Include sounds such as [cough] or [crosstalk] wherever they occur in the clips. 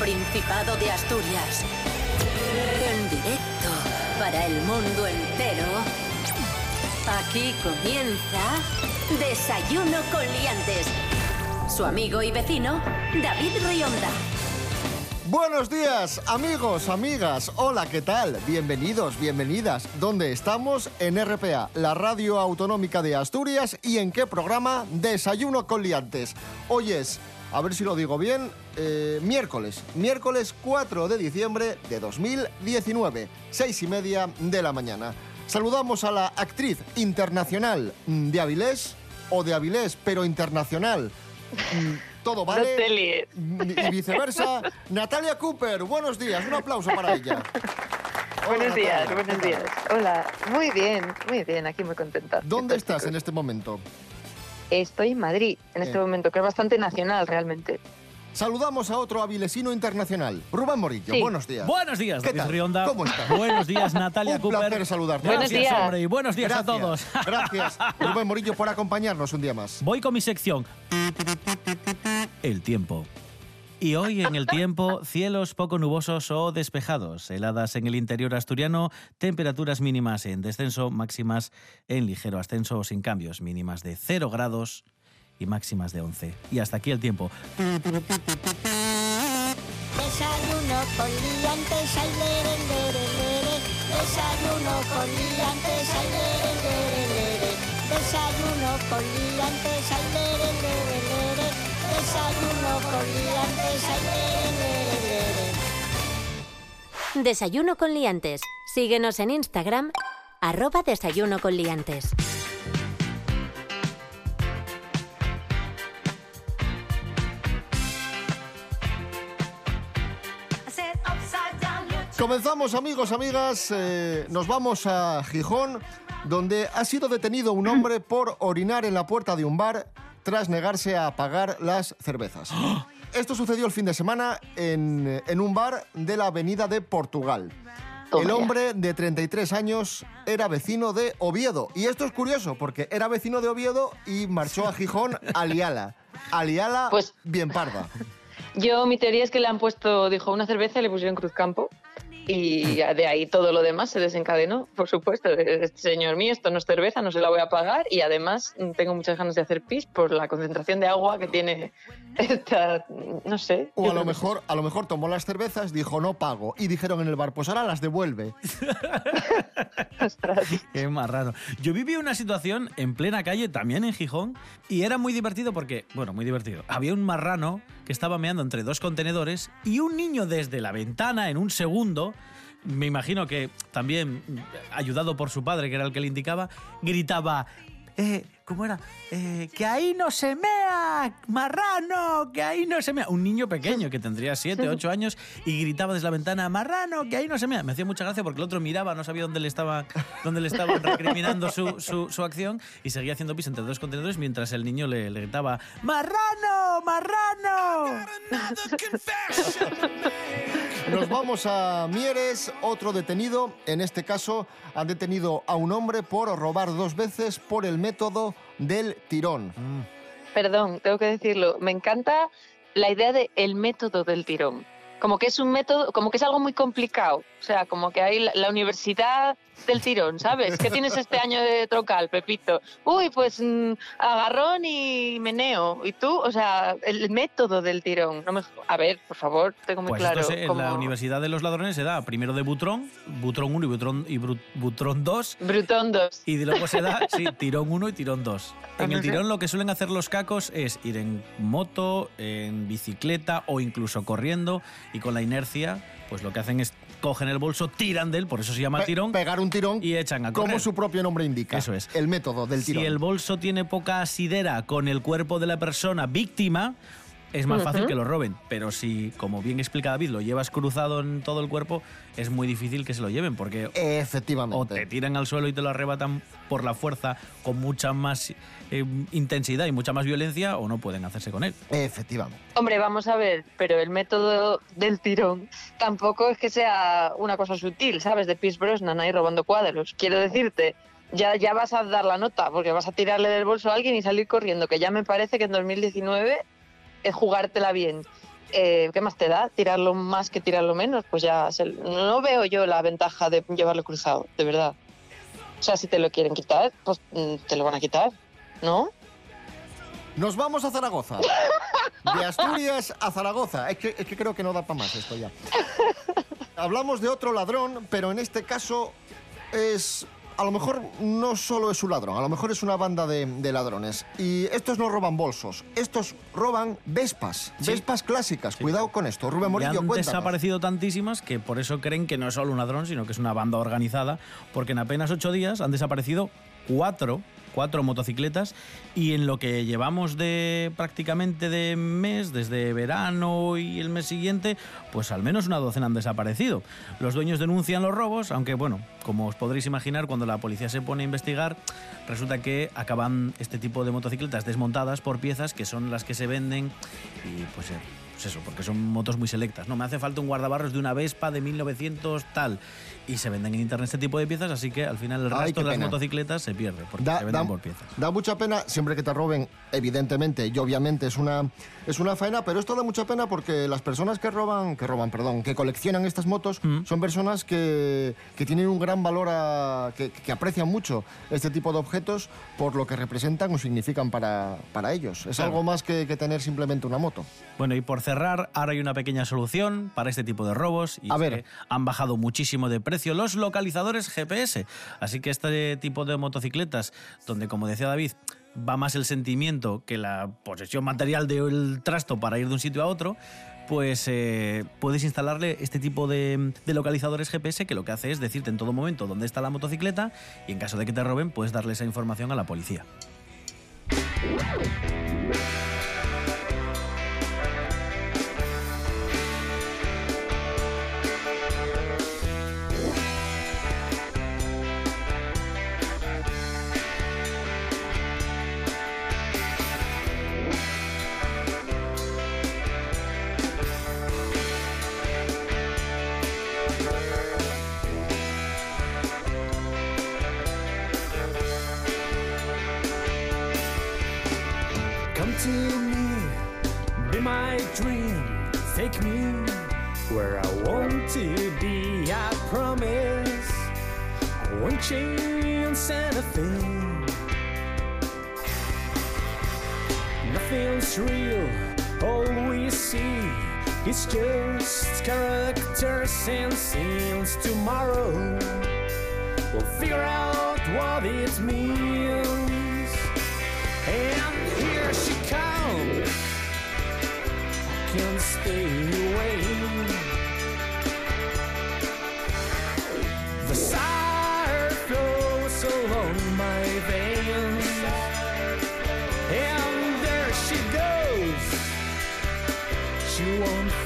Principado de Asturias. En directo para el mundo entero. Aquí comienza Desayuno con Liantes. Su amigo y vecino, David Rionda. Buenos días, amigos, amigas. Hola, ¿qué tal? Bienvenidos, bienvenidas. ¿Dónde estamos? En RPA, la radio autonómica de Asturias. ¿Y en qué programa? Desayuno con liantes. Hoy es, a ver si lo digo bien, eh, miércoles. Miércoles 4 de diciembre de 2019, seis y media de la mañana. Saludamos a la actriz internacional de Avilés, o de Avilés, pero internacional. Mm, todo [laughs] vale. No. Y viceversa. [laughs] Natalia Cooper, buenos días. Un aplauso para ella. [laughs] Hola, Buenos días, Natalia, buenos ¿qué días. Hola, muy bien, muy bien, aquí muy contenta. ¿Dónde ¿Qué tal, estás en este momento? Estoy en Madrid en este momento, que es bastante nacional realmente. Saludamos a otro avilesino internacional, Rubén Morillo. Sí. Buenos días. Buenos días, ¿Qué tal? Rionda. ¿Cómo estás? Buenos días, [laughs] Natalia Un Cooper. placer saludarte. Buenos Gracias, días. hombre, y buenos días a todos. [laughs] Gracias, Rubén Morillo, por acompañarnos un día más. Voy con mi sección. El tiempo. Y hoy en el tiempo, cielos poco nubosos o despejados, heladas en el interior asturiano, temperaturas mínimas en descenso, máximas en ligero ascenso o sin cambios, mínimas de 0 grados y máximas de 11. Y hasta aquí el tiempo. Desayuno con liantes, ay. Desayuno con liantes, ay. Desayuno con liantes, ay. Desayuno con liantes, ay. Desayuno con Liantes. Síguenos en Instagram, arroba Desayuno con Liantes. Comenzamos, amigos, amigas. eh, nos vamos a Gijón, donde ha sido detenido un hombre por orinar en la puerta de un bar tras negarse a pagar las cervezas. [gasps] Esto sucedió el fin de semana en, en un bar de la Avenida de Portugal. Toma el hombre de 33 años era vecino de Oviedo. Y esto es curioso, porque era vecino de Oviedo y marchó a Gijón [laughs] a Liala. A Liala Pues- bien parda. [laughs] Yo, mi teoría es que le han puesto, dijo, una cerveza y le pusieron Cruzcampo. Y de ahí todo lo demás se desencadenó, por supuesto. Este señor mío, esto no es cerveza, no se la voy a pagar. Y además tengo muchas ganas de hacer pis por la concentración de agua que tiene esta, no sé. O a lo mejor, a lo mejor tomó las cervezas, dijo no pago y dijeron en el bar, pues ahora las devuelve. [laughs] Qué más raro. Yo viví una situación en plena calle, también en Gijón, y era muy divertido porque, bueno, muy divertido. Había un marrano que estaba meando entre dos contenedores y un niño desde la ventana, en un segundo, me imagino que también ayudado por su padre, que era el que le indicaba, gritaba. Eh, ¿Cómo era? Eh, que ahí no se mea, marrano, que ahí no se mea. Un niño pequeño que tendría 7, 8 años y gritaba desde la ventana, marrano, que ahí no se mea. Me hacía mucha gracia porque el otro miraba, no sabía dónde le estaba, dónde le estaban [laughs] recriminando su, su- su acción y seguía haciendo pis entre dos contenedores mientras el niño le, le gritaba, marrano, marrano. Nos vamos a Mieres, otro detenido. En este caso han detenido a un hombre por robar dos veces por el método del tirón. Perdón, tengo que decirlo. Me encanta la idea de el método del tirón. Como que es un método, como que es algo muy complicado. O sea, como que hay la, la universidad del tirón, ¿sabes? ¿Qué tienes este año de trocal, Pepito? Uy, pues mm, agarrón y meneo. ¿Y tú? O sea, el método del tirón. No me- a ver, por favor, tengo muy Pues claro. esto se- en cómo- la Universidad de los Ladrones se da primero de Butrón, Butrón 1 y Butrón, y Butrón 2, Brutón 2. Y luego se da, sí, tirón 1 y tirón 2. En el tirón lo que suelen hacer los cacos es ir en moto, en bicicleta o incluso corriendo y con la inercia, pues lo que hacen es cogen el bolso, tiran de él, por eso se llama Pe- tirón, pegar un tirón y echan a correr. como su propio nombre indica. Eso es. El método del Si tirón. el bolso tiene poca asidera con el cuerpo de la persona víctima, es más fácil que lo roben. Pero si, como bien explica David, lo llevas cruzado en todo el cuerpo, es muy difícil que se lo lleven porque o Efectivamente. te tiran al suelo y te lo arrebatan por la fuerza con mucha más eh, intensidad y mucha más violencia o no pueden hacerse con él. Efectivamente. Hombre, vamos a ver, pero el método del tirón tampoco es que sea una cosa sutil, ¿sabes? De Pierce Brosnan ahí robando cuadros. Quiero decirte, ya, ya vas a dar la nota, porque vas a tirarle del bolso a alguien y salir corriendo, que ya me parece que en 2019 es jugártela bien. eh, ¿qué más te da? Tirarlo más que tirarlo menos, pues ya no veo yo la ventaja de llevarlo cruzado, de verdad. O sea, si te lo quieren quitar, pues mm, te lo van a quitar, ¿no? Nos vamos a Zaragoza. De Asturias a Zaragoza. Es que, es que creo que no da para más esto ya. Hablamos de otro ladrón, pero en este caso es... A lo mejor no solo es un ladrón, a lo mejor es una banda de, de ladrones. Y estos no roban bolsos, estos roban vespas, Sí. vespas clásicas. Cuidado con esto. Rubén Y Morillo, han cuéntanos. desaparecido tantísimas que por eso creen que no es solo un ladrón, sino que es una banda organizada, porque en apenas ocho días han desaparecido cuatro, cuatro motocicletas y en lo que llevamos de prácticamente de mes, desde verano y el mes siguiente, pues al menos una docena han desaparecido. Los dueños denuncian los robos, aunque bueno, como os podréis imaginar, cuando la policía se pone a investigar, resulta que acaban este tipo de motocicletas desmontadas por piezas que son las que se venden y pues... eh, pues eso, porque son motos muy selectas. No, me hace falta un guardabarros de una Vespa de 1900 tal. Y se venden en internet este tipo de piezas, así que al final el resto de las motocicletas se pierde, porque Da, se venden da- por piezas. da mucha pena siempre que te roben, evidentemente, y obviamente es una, es una faena, pero esto da mucha pena porque las personas que roban, que roban, perdón, que coleccionan estas motos, Mm. son personas que, que tienen un gran valor, a- que, que aprecian mucho este tipo de objetos por lo que representan o significan para, para ellos. Es Claro. algo más que, que tener simplemente una moto. Bueno, y por cerrar, ahora hay una pequeña solución para este tipo de robos. Y A es ver. que han bajado muchísimo de precio los localizadores GPS. Así que este tipo de motocicletas, donde, como decía David, va más el sentimiento que la posesión material del trasto para ir de un sitio a otro, pues eh, puedes instalarle este tipo de, de localizadores GPS que lo que hace es decirte en todo momento dónde está la motocicleta y en caso de que te roben, puedes darle esa información a la policía.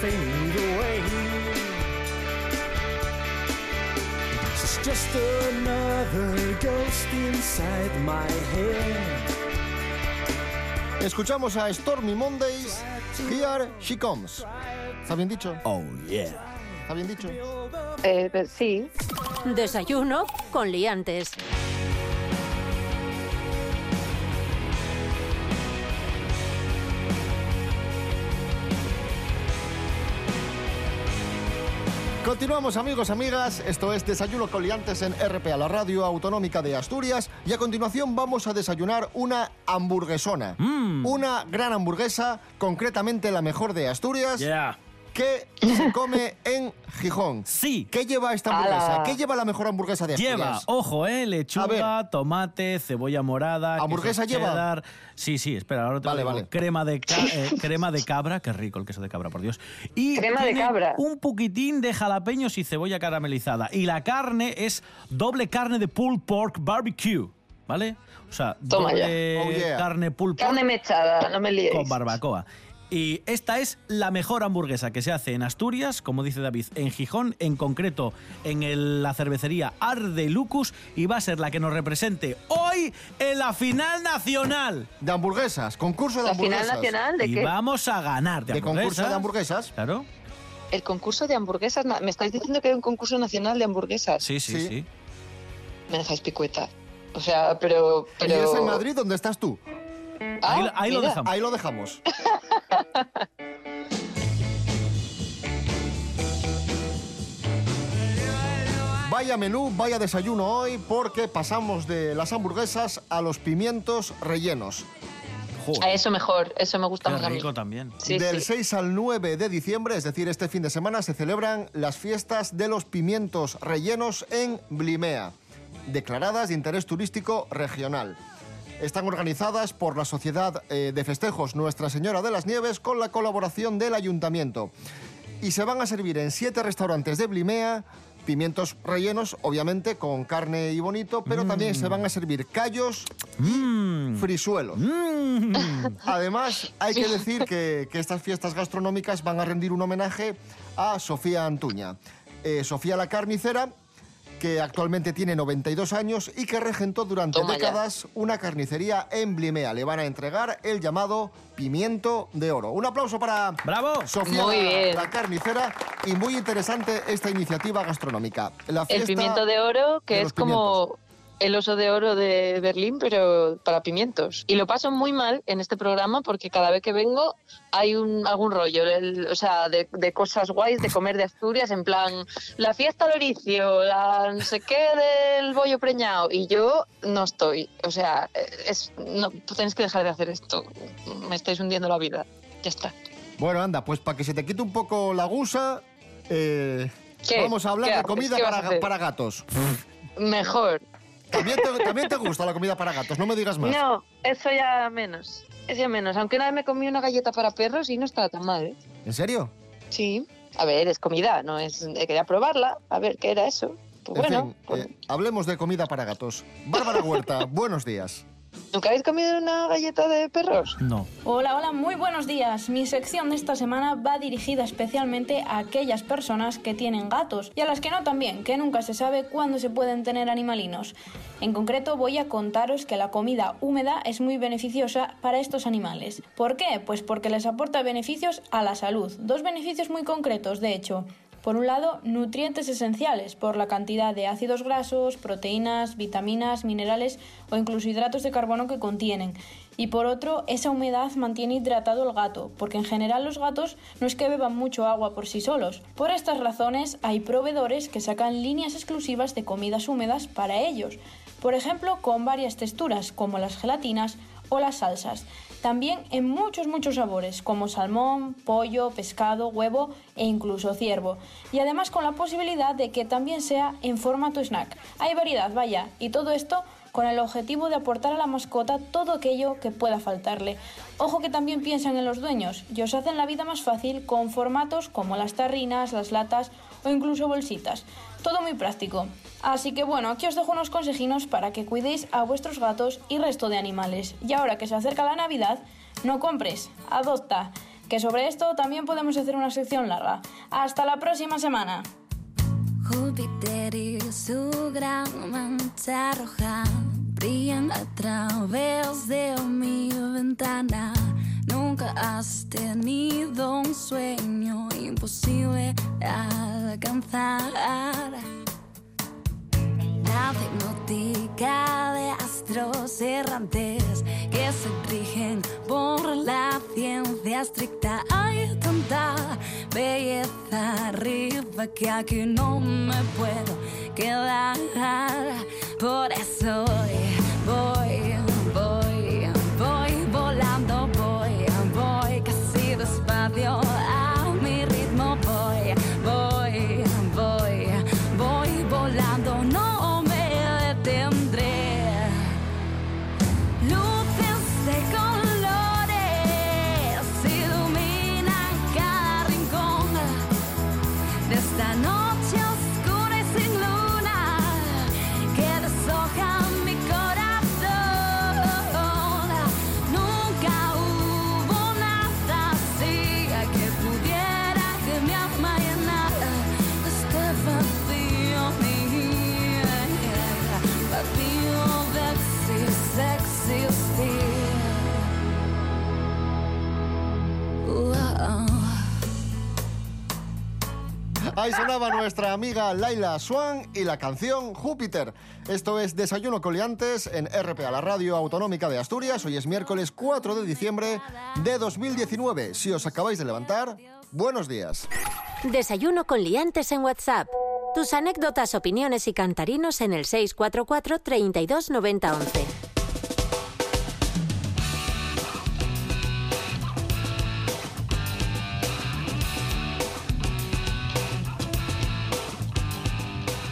Fade away. She's just another ghost inside my head. Escuchamos a Stormy Mondays, Here She Comes. ¿Está bien dicho? Oh, yeah. ¿Está bien dicho? Eh, sí, Desayuno con liantes. Continuamos amigos, amigas, esto es Desayuno Coliantes en RPA, la radio autonómica de Asturias, y a continuación vamos a desayunar una hamburguesona. Mm. Una gran hamburguesa, concretamente la mejor de Asturias, Yeah. Que se come en Gijón. Sí. ¿Qué lleva esta hamburguesa? ¿Qué lleva la mejor hamburguesa de Asturias? Lleva, ojo, eh, lechuga, tomate, cebolla morada, ¿Hamburguesa lleva? cheddar. Sí, sí, espera, ahora te Vale, vale. Crema de, ca- eh, [laughs] crema de cabra, qué rico el queso de cabra, por Dios. Y Crema de cabra. Un poquitín de jalapeños y cebolla caramelizada. Y la carne es doble carne de pulled pork barbecue, ¿vale? O sea, Toma ya. doble Oh, yeah. carne pulled pork carne mechada, no me liéis. con barbacoa. Y esta es la mejor hamburguesa que se hace en Asturias, como dice David, en Gijón, en concreto en el- la cervecería Arde Lucus, y va a ser la que nos represente hoy en la final nacional. De hamburguesas, concurso de La final hamburguesas. nacional de y qué? vamos a ganar de, De concurso hamburguesas. de hamburguesas. Claro, El concurso de hamburguesas. Me estáis diciendo que hay un concurso nacional de hamburguesas. sí, sí, Sí. sí. Me dejáis picueta. O sea, pero. Y es en Madrid donde estás tú. Ah, ahí, lo dejamos. Ahí lo dejamos. [laughs] Vaya menú, vaya desayuno hoy porque pasamos de las hamburguesas a los pimientos rellenos. A eso mejor, eso me gusta Qué más a mí. Del sí. 6 al 9 de diciembre, es decir, este fin de semana, se celebran las fiestas de los pimientos rellenos en Blimea, declaradas de interés turístico regional. Están organizadas por la Sociedad eh, de Festejos Nuestra Señora de las Nieves con la colaboración del Ayuntamiento. Y se van a servir en siete restaurantes de Blimea pimientos rellenos, obviamente con carne y bonito, pero también se van a servir callos Mmm. frisuelos. Mmm. Además, hay que decir que, que estas fiestas gastronómicas van a rendir un homenaje a Sofía Antuña. Eh, Sofía la carnicera, que actualmente tiene 92 años y que regentó durante Toma ya. décadas una carnicería en Blimea. Le van a entregar el llamado pimiento de oro. Un aplauso para ¡Bravo! Sofía Muy la, bien. la carnicera y muy interesante esta iniciativa gastronómica. La El pimiento de oro, que de es como el oso de oro de Berlín, pero para pimientos. Y lo paso muy mal en este programa porque cada vez que vengo hay un, algún rollo, el- o sea, de, de cosas guays de comer de Asturias, en plan, la fiesta al oricio, la no sé qué del bollo preñado, y yo no estoy. O sea, es, no, tenéis que dejar de hacer esto. Me estáis hundiendo la vida. Ya está. Bueno, anda, pues para que se te quite un poco la gusa, eh, vamos a hablar ¿Qué de comida para gatos. Mejor. ¿También te, también te gusta la comida para gatos, no me digas más. No, eso ya menos. Eso ya menos. Aunque una vez me comí una galleta para perros y no estaba tan mal, ¿eh? ¿En serio? Sí. A ver, es comida, no es. eh, Quería probarla, a ver qué era eso. Pues En bueno, fin, pues, eh, hablemos de comida para gatos. Bárbara Huerta, [laughs] buenos días. ¿Nunca habéis comido una galleta de perros? No. Hola, hola, muy buenos días. Mi sección de esta semana va dirigida especialmente a aquellas personas que tienen gatos y a las que no también, que nunca se sabe cuándo se pueden tener animalinos. En concreto voy a contaros que la comida húmeda es muy beneficiosa para estos animales. ¿Por qué? Pues porque les aporta beneficios a la salud. Dos beneficios muy concretos, de hecho. Por un lado, nutrientes esenciales por la cantidad de ácidos grasos, proteínas, vitaminas, minerales o incluso hidratos de carbono que contienen. Y por otro, esa humedad mantiene hidratado el gato, porque en general los gatos no es que beban mucho agua por sí solos. Por estas razones, hay proveedores que sacan líneas exclusivas de comidas húmedas para ellos. Por ejemplo, con varias texturas, como las gelatinas o las salsas. También en muchos, muchos sabores, como salmón, pollo, pescado, huevo e incluso ciervo. Y además con la posibilidad de que también sea en formato snack. Hay variedad, vaya, y todo esto con el objetivo de aportar a la mascota todo aquello que pueda faltarle. Ojo que también piensan en los dueños y os hacen la vida más fácil con formatos como las tarrinas, las latas o incluso bolsitas. Todo muy práctico. Así que bueno, aquí os dejo unos consejinos para que cuidéis a vuestros gatos y resto de animales. Y ahora que se acerca la Navidad, no compres, adopta. Que sobre esto también podemos hacer una sección larga. Hasta la próxima semana. Júpiter su gran mancha roja a través de ventana. Nunca has tenido un sueño imposible de alcanzar. La hipnótica de astros errantes que se rigen por la ciencia estricta. Hay tanta belleza arriba que aquí no me puedo quedar. Por eso voy, voy, Ahí sonaba nuestra amiga Laila Swan y la canción Júpiter. Esto es Desayuno Coliantes en RPA, la radio autonómica de Asturias. Hoy es miércoles 4 de diciembre de 2019. Si os acabáis de levantar, buenos días. Desayuno con liantes en WhatsApp. Tus anécdotas, opiniones y cantarinos en el 644 32 90 11.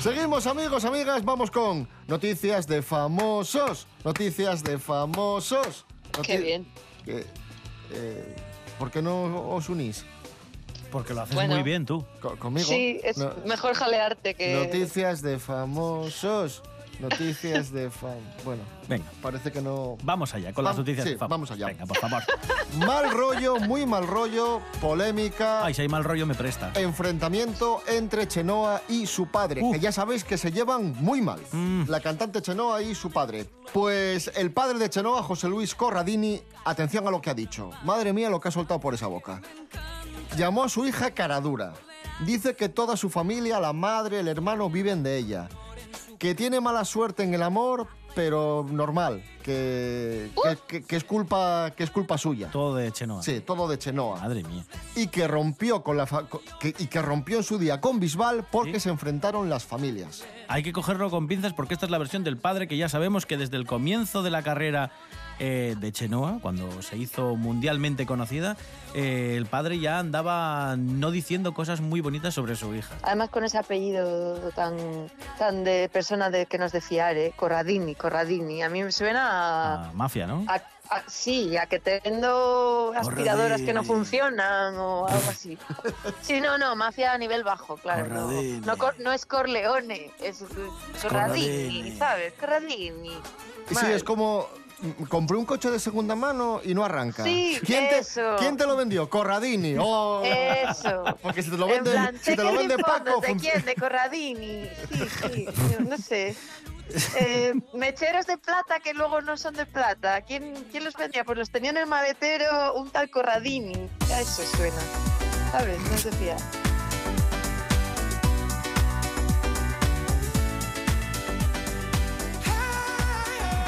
Seguimos amigos, amigas, vamos con noticias de famosos. Noticias de famosos. Qué bien. que, eh, ¿Por qué no os unís Porque lo haces Bueno. muy bien tú. Co- conmigo? Sí, es No- mejor jalearte que... Noticias de famosos. Noticias de fam... Bueno, Venga, parece que no... vamos allá con las noticias sí, de fama. vamos allá. Venga, por favor. [laughs] Mal rollo, muy mal rollo, polémica, Ay, si hay mal rollo me presta. enfrentamiento entre Chenoa y su padre, Uh. que ya sabéis que se llevan muy mal. Mm. La cantante Chenoa y su padre. Pues el padre de Chenoa, José Luis Corradini, atención a lo que ha dicho. Madre mía lo que ha soltado por esa boca. Llamó a su hija Caradura. Dice que toda su familia, la madre, el hermano, viven de ella. Que tiene mala suerte en el amor, pero normal. Que, que- que- que es, culpa, que es culpa suya. Todo de Chenoa. Sí, todo de Chenoa Madre mía. y que rompió con la fa- co- que- y que rompió en su día con Bisbal porque Sí. se enfrentaron las familias. Hay que cogerlo con pinzas porque esta es la versión del padre que ya sabemos que desde el comienzo de la carrera eh, de Chenoa, cuando se hizo mundialmente conocida, eh, el padre ya andaba no diciendo cosas muy bonitas sobre su hija. Además con ese apellido tan, tan de persona de, que nos de fiar, ¿eh? Corradini, Corradini. A mí me suena a... Ah, mafia, ¿no? a- a- sí, a que tengo aspiradoras que no funcionan o algo así. Sí, no, no, mafia a nivel bajo, claro. No, Corradini. no, es Corleone, es Corradini, Corradini. ¿sabes? Corradini. Sí, es como compré un coche de segunda mano y no arranca. Sí, ¿Quién te, eso. ¿Quién te lo vendió? Corradini. Oh. Eso. [laughs] Porque si te lo En vende, plan, si te lo ¿de qué vende? Paco, ¿De quién? De Corradini. Sí, sí, no sé. [laughs] Eh, mecheros de plata que luego no son de plata. ¿Quién, ¿Quién los vendía? Pues los tenía en el maletero un tal Corradini. A eso suena. ¿Sabes? No es de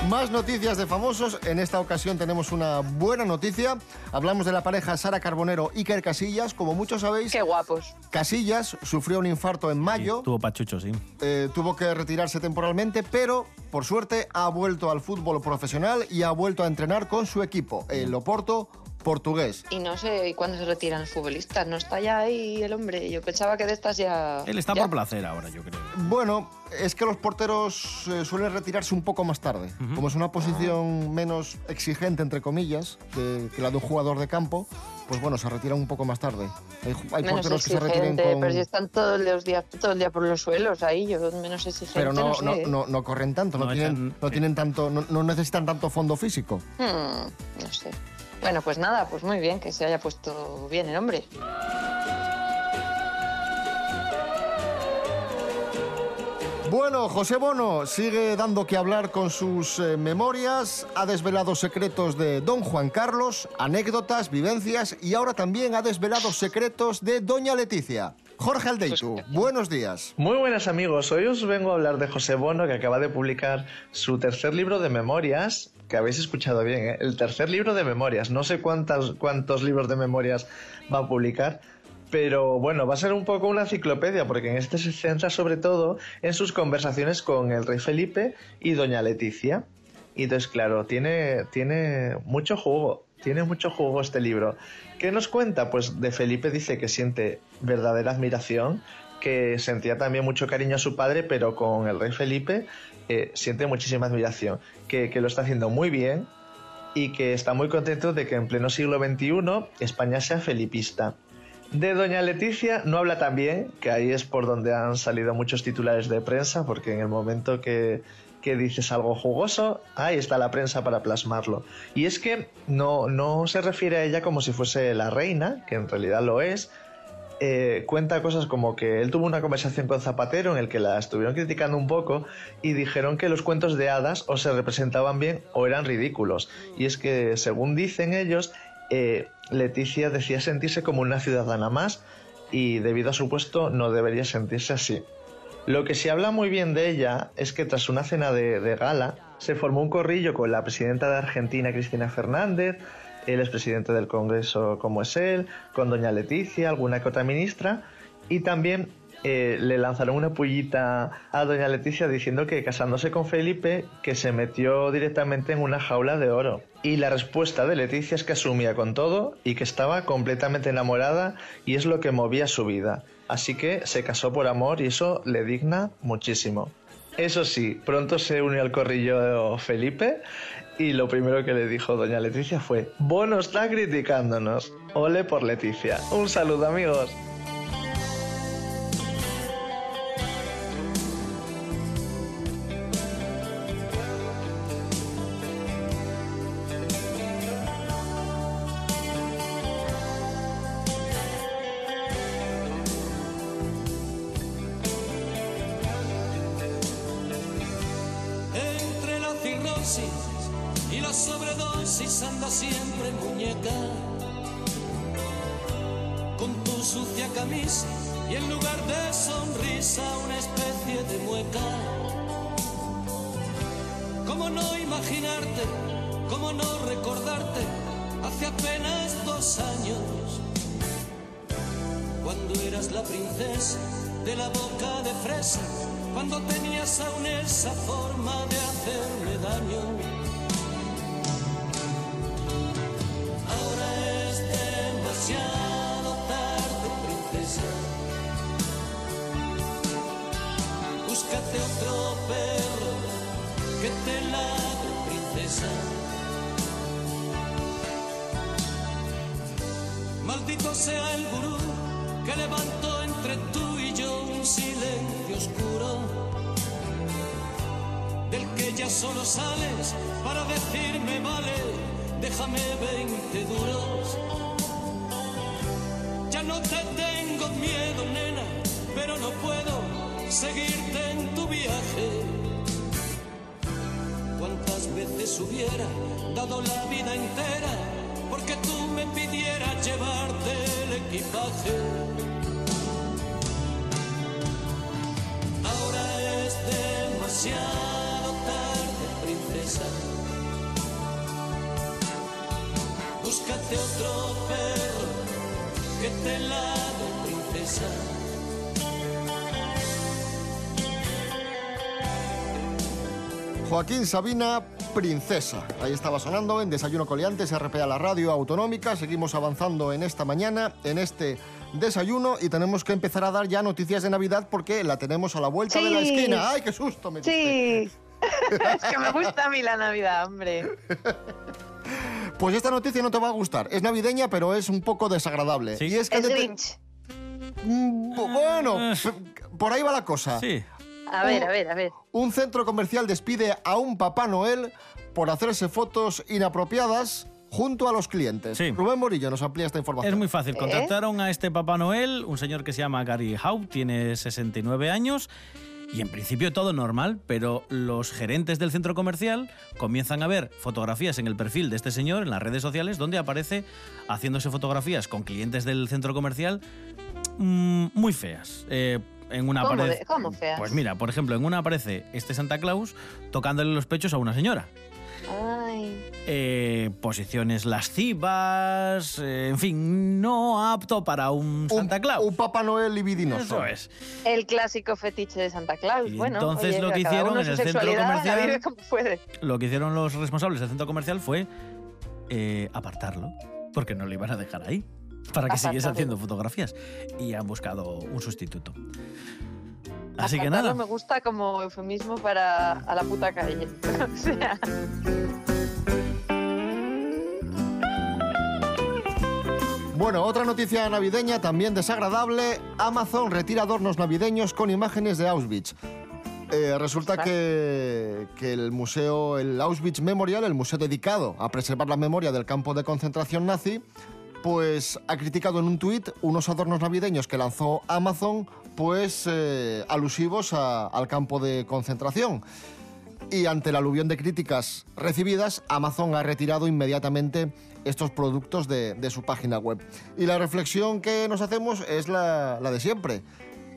Más noticias de famosos. En esta ocasión tenemos una buena noticia. Hablamos de la pareja Sara Carbonero y Iker Casillas. Como muchos sabéis, Qué guapos. Casillas sufrió un infarto en mayo. Tuvo pachucho, sí. Eh, tuvo que retirarse temporalmente, pero por suerte ha vuelto al fútbol profesional y ha vuelto a entrenar con su equipo, el Oporto portugués. Y no sé cuándo se retiran los futbolistas. No está ya ahí el hombre. Yo pensaba que de estas ya. Él está ya. por placer ahora, yo creo. Bueno, es que los porteros eh, suelen retirarse un poco más tarde. Como es una posición menos exigente, entre comillas, que, que la de un jugador de campo, pues bueno, se retiran un poco más tarde. Hay, hay Menos porteros que se retiran exigente, con... pero si están todos los días, todo el día por los suelos ahí, yo menos exigente. Pero no, no, sé. no, no, no corren tanto, no, No tienen, echan- no tienen tanto, no, no necesitan tanto fondo físico. Hmm, no sé. Bueno, pues nada, pues muy bien que se haya puesto bien el hombre. Bueno, José Bono sigue dando que hablar con sus eh, memorias, ha desvelado secretos de Don Juan Carlos, anécdotas, vivencias y ahora también ha desvelado secretos de Doña Leticia. Jorge Aldeitu, buenos días. Muy buenas amigos, hoy os vengo a hablar de José Bono que acaba de publicar su tercer libro de memorias, que habéis escuchado bien, ¿eh? el tercer libro de memorias, no sé cuántas, cuántos libros de memorias va a publicar, pero bueno, va a ser un poco una enciclopedia porque en este se centra sobre todo en sus conversaciones con el rey Felipe y doña Leticia. Y entonces, claro, tiene, tiene mucho jugo, tiene mucho jugo este libro. ¿Qué nos cuenta? Pues de Felipe dice que siente verdadera admiración, que sentía también mucho cariño a su padre, pero con el rey Felipe eh, siente muchísima admiración, que, que lo está haciendo muy bien y que está muy contento de que en pleno siglo XXI España sea felipista. De Doña Leticia no habla tan bien, que ahí es por donde han salido muchos titulares de prensa, porque en el momento que, que dices algo jugoso, ahí está la prensa para plasmarlo. Y es que no, no se refiere a ella como si fuese la reina, que en realidad lo es. Eh, cuenta cosas como que él tuvo una conversación con Zapatero en el que la estuvieron criticando un poco y dijeron que los cuentos de hadas o se representaban bien o eran ridículos. Y es que, según dicen ellos, eh, Leticia decía sentirse como una ciudadana más y debido a su puesto no debería sentirse así. Lo que se habla muy bien de ella es que tras una cena de, gala se formó un corrillo con la presidenta de Argentina, Cristina Fernández, el expresidente del Congreso como es él, con doña Leticia, alguna que ministra, y también eh, le lanzaron una pullita a doña Leticia diciendo que casándose con Felipe, que se metió directamente en una jaula de oro. Y la respuesta de Leticia es que asumía con todo y que estaba completamente enamorada y es lo que movía su vida. Así que se casó por amor y eso le digna muchísimo. Eso sí, pronto se unió al corrillo Felipe y lo primero que le dijo doña Leticia fue, Bono está criticándonos. Ole por Leticia. Un saludo amigos. De fresa, cuando tenías aún esa forma de hacerme daño. Ahora es demasiado tarde, princesa. Búscate otro perro que te ladre, princesa. Maldito sea el gurú que levantó entre tú ya solo sales para decirme vale, déjame 20 duros. Ya no te tengo miedo, nena, pero no puedo seguirte en tu viaje. ¿Cuántas veces hubiera dado la vida entera porque tú me pidieras llevarte el equipaje? Búscate otro perro que te princesa. Joaquín Sabina, Princesa. Ahí estaba sonando en Desayuno Coliantes, RPA, la radio autonómica. Seguimos avanzando en esta mañana, en este desayuno, y tenemos que empezar a dar ya noticias de Navidad porque la tenemos a la vuelta de la esquina. ¡Ay, qué susto me! Sí. [laughs] es que me gusta a mí la Navidad, hombre. [laughs] Pues esta noticia no te va a gustar. Es navideña, pero es un poco desagradable. Y es que Es dete- Grinch. Mm, bu- Bueno, p- por ahí va la cosa. Sí. A ver, a ver, a ver. Un centro comercial despide a un Papá Noel por hacerse fotos inapropiadas junto a los clientes. Rubén Morillo nos amplía esta información. Es muy ¿Eh? fácil. Contactaron a este Papá Noel, un señor que se llama Gary Howe, tiene 69 años. Y en principio todo normal, pero los gerentes del centro comercial comienzan a ver fotografías en el perfil de este señor en las redes sociales donde aparece haciéndose fotografías con clientes del centro comercial mm, muy feas. Eh, en una ¿Cómo, de- cómo feas? Pues mira, por ejemplo, en una aparece este Santa Claus tocándole los pechos a una señora. Ay. Eh, posiciones lascivas, eh, en fin, no apto para un Santa Claus. Un Papá Noel libidinoso. Eso es. El clásico fetiche de Santa Claus. Y bueno, entonces oye, lo que hicieron en el centro comercial-. Lo que hicieron los responsables del centro comercial fue eh, apartarlo, porque no lo iban a dejar ahí, para que siguiese haciendo fotografías. Y han buscado un sustituto. Así que nada. me gusta como eufemismo para a la puta calle. [laughs] o sea, Bueno, otra noticia navideña también desagradable. Amazon retira adornos navideños con imágenes de Auschwitz. Eh, resulta que, que el museo, el Auschwitz Memorial, el museo dedicado a preservar la memoria del campo de concentración nazi, pues ha criticado en un tuit unos adornos navideños que lanzó Amazon, pues eh, alusivos al campo de concentración. Y ante la aluvión de críticas recibidas, Amazon ha retirado inmediatamente estos productos de, su página web. Y la reflexión que nos hacemos es la de siempre.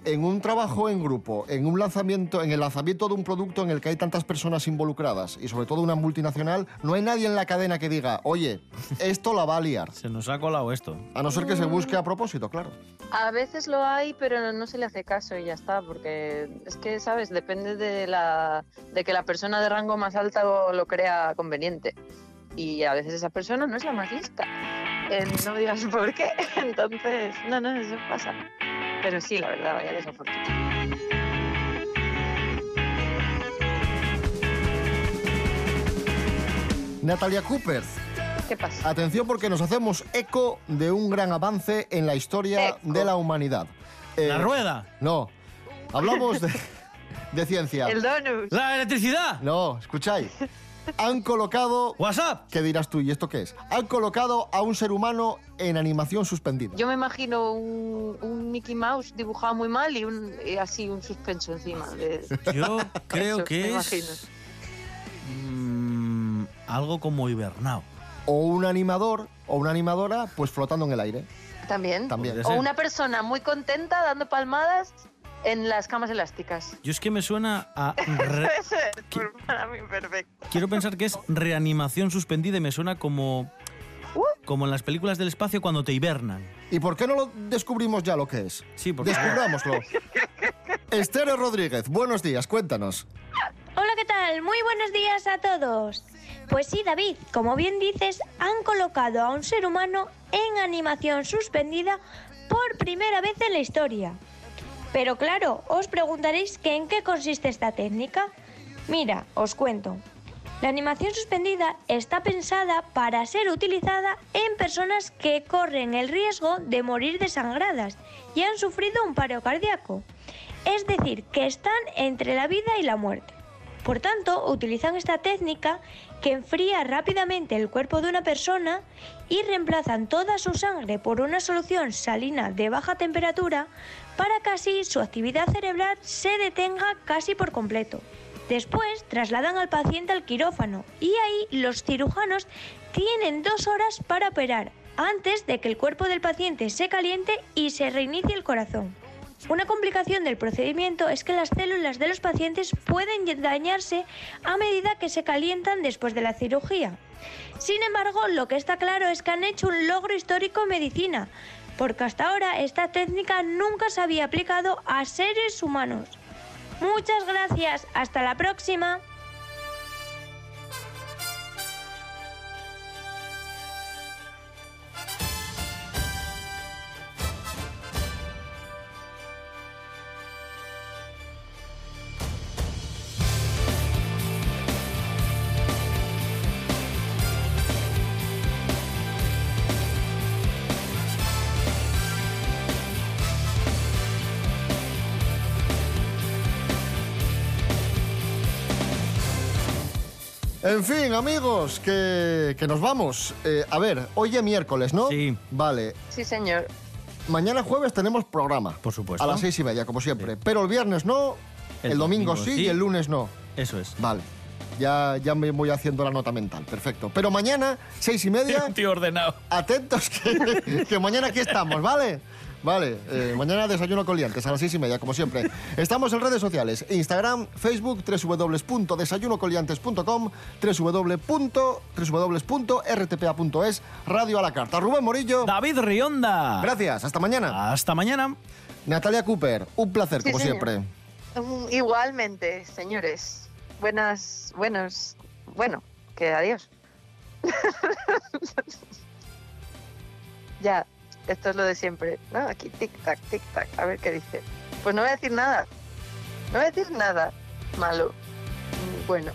En un trabajo en grupo, en un lanzamiento, en el lanzamiento de un producto en el que hay tantas personas involucradas y sobre todo una multinacional, no hay nadie en la cadena que diga, oye, esto la va a liar. Se nos ha colado esto. A no ser que se busque a propósito, claro. A veces lo hay, pero no se le hace caso y ya está, porque es que, ¿sabes? Depende de, la, de que la persona de rango más alto lo crea conveniente. Y a veces esa persona no es la más lista. Eh, no digas [laughs] por qué. Entonces, no, no, eso pasa. Pero sí, la verdad, vaya desafortunado. Natalia Cooper, ¿Qué pasa? atención porque nos hacemos eco de un gran avance en la historia Eco. de la humanidad. Eh, La rueda. No, hablamos de, de ciencia. [laughs] El donus. La electricidad. No, escucháis. Han colocado... WhatsApp. ¿Qué dirás tú? ¿Y esto qué es? Han colocado a un ser humano en animación suspendida. Yo me imagino un, un Mickey Mouse dibujado muy mal y, un, y así un suspenso encima. de- Yo creo Eso, que me es imagino. mm, algo como hibernado. O un animador o una animadora pues flotando en el aire. También. También. O una persona muy contenta dando palmadas en las camas elásticas. Yo es que me suena a... re- [laughs] Eso es ¿Qué? para mí perfecto. Quiero pensar que es reanimación suspendida y me suena como... Como en las películas del espacio cuando te hibernan. ¿Y por qué no lo descubrimos ya lo que es? Sí, porque... Descubrámoslo. [laughs] Esther Rodríguez, buenos días, cuéntanos. Hola, ¿qué tal? Muy buenos días a todos. Pues sí, David, como bien dices, han colocado a un ser humano en animación suspendida por primera vez en la historia. Pero claro, os preguntaréis en qué consiste esta técnica. Mira, os cuento. La animación suspendida está pensada para ser utilizada en personas que corren el riesgo de morir desangradas y han sufrido un paro cardíaco. Es decir, que están entre la vida y la muerte. Por tanto, utilizan esta técnica que enfría rápidamente el cuerpo de una persona y reemplazan toda su sangre por una solución salina de baja temperatura para que así su actividad cerebral se detenga casi por completo. Después trasladan al paciente al quirófano y ahí los cirujanos tienen dos horas para operar antes de que el cuerpo del paciente se caliente y se reinicie el corazón. Una complicación del procedimiento es que las células de los pacientes pueden dañarse a medida que se calientan después de la cirugía. Sin embargo, lo que está claro es que han hecho un logro histórico en medicina, porque hasta ahora esta técnica nunca se había aplicado a seres humanos. Muchas gracias, hasta la próxima. En fin, amigos, que, que nos vamos. Eh, a ver, hoy es miércoles, ¿no? Sí. Vale. Sí, señor. Mañana jueves tenemos programa. Por supuesto. A las seis y media, como siempre. Pero el viernes no, el, El domingo, domingo sí, sí. y el lunes no. Eso es. Vale. Ya, ya me voy haciendo la nota mental. Perfecto. Pero mañana, seis y media, [laughs] tío ordenado. atentos que, que mañana aquí estamos, ¿vale? Vale, eh, mañana desayuno con liantes a las seis y media, como siempre. Estamos en redes sociales, Instagram, Facebook, www.desayunocoliantes.com, www. www.rtpa.es, Radio a la Carta. Rubén Morillo, David Rionda. gracias, hasta mañana. Hasta mañana. Natalia Cooper, un placer, Sí, como señor. siempre. Mm, Igualmente, señores. Buenas, buenos, bueno, que adiós. [laughs] ya, esto es lo de siempre, ¿no? Aquí tic-tac, tic-tac, a ver qué dice. Pues no voy a decir nada, no voy a decir nada malo. Bueno,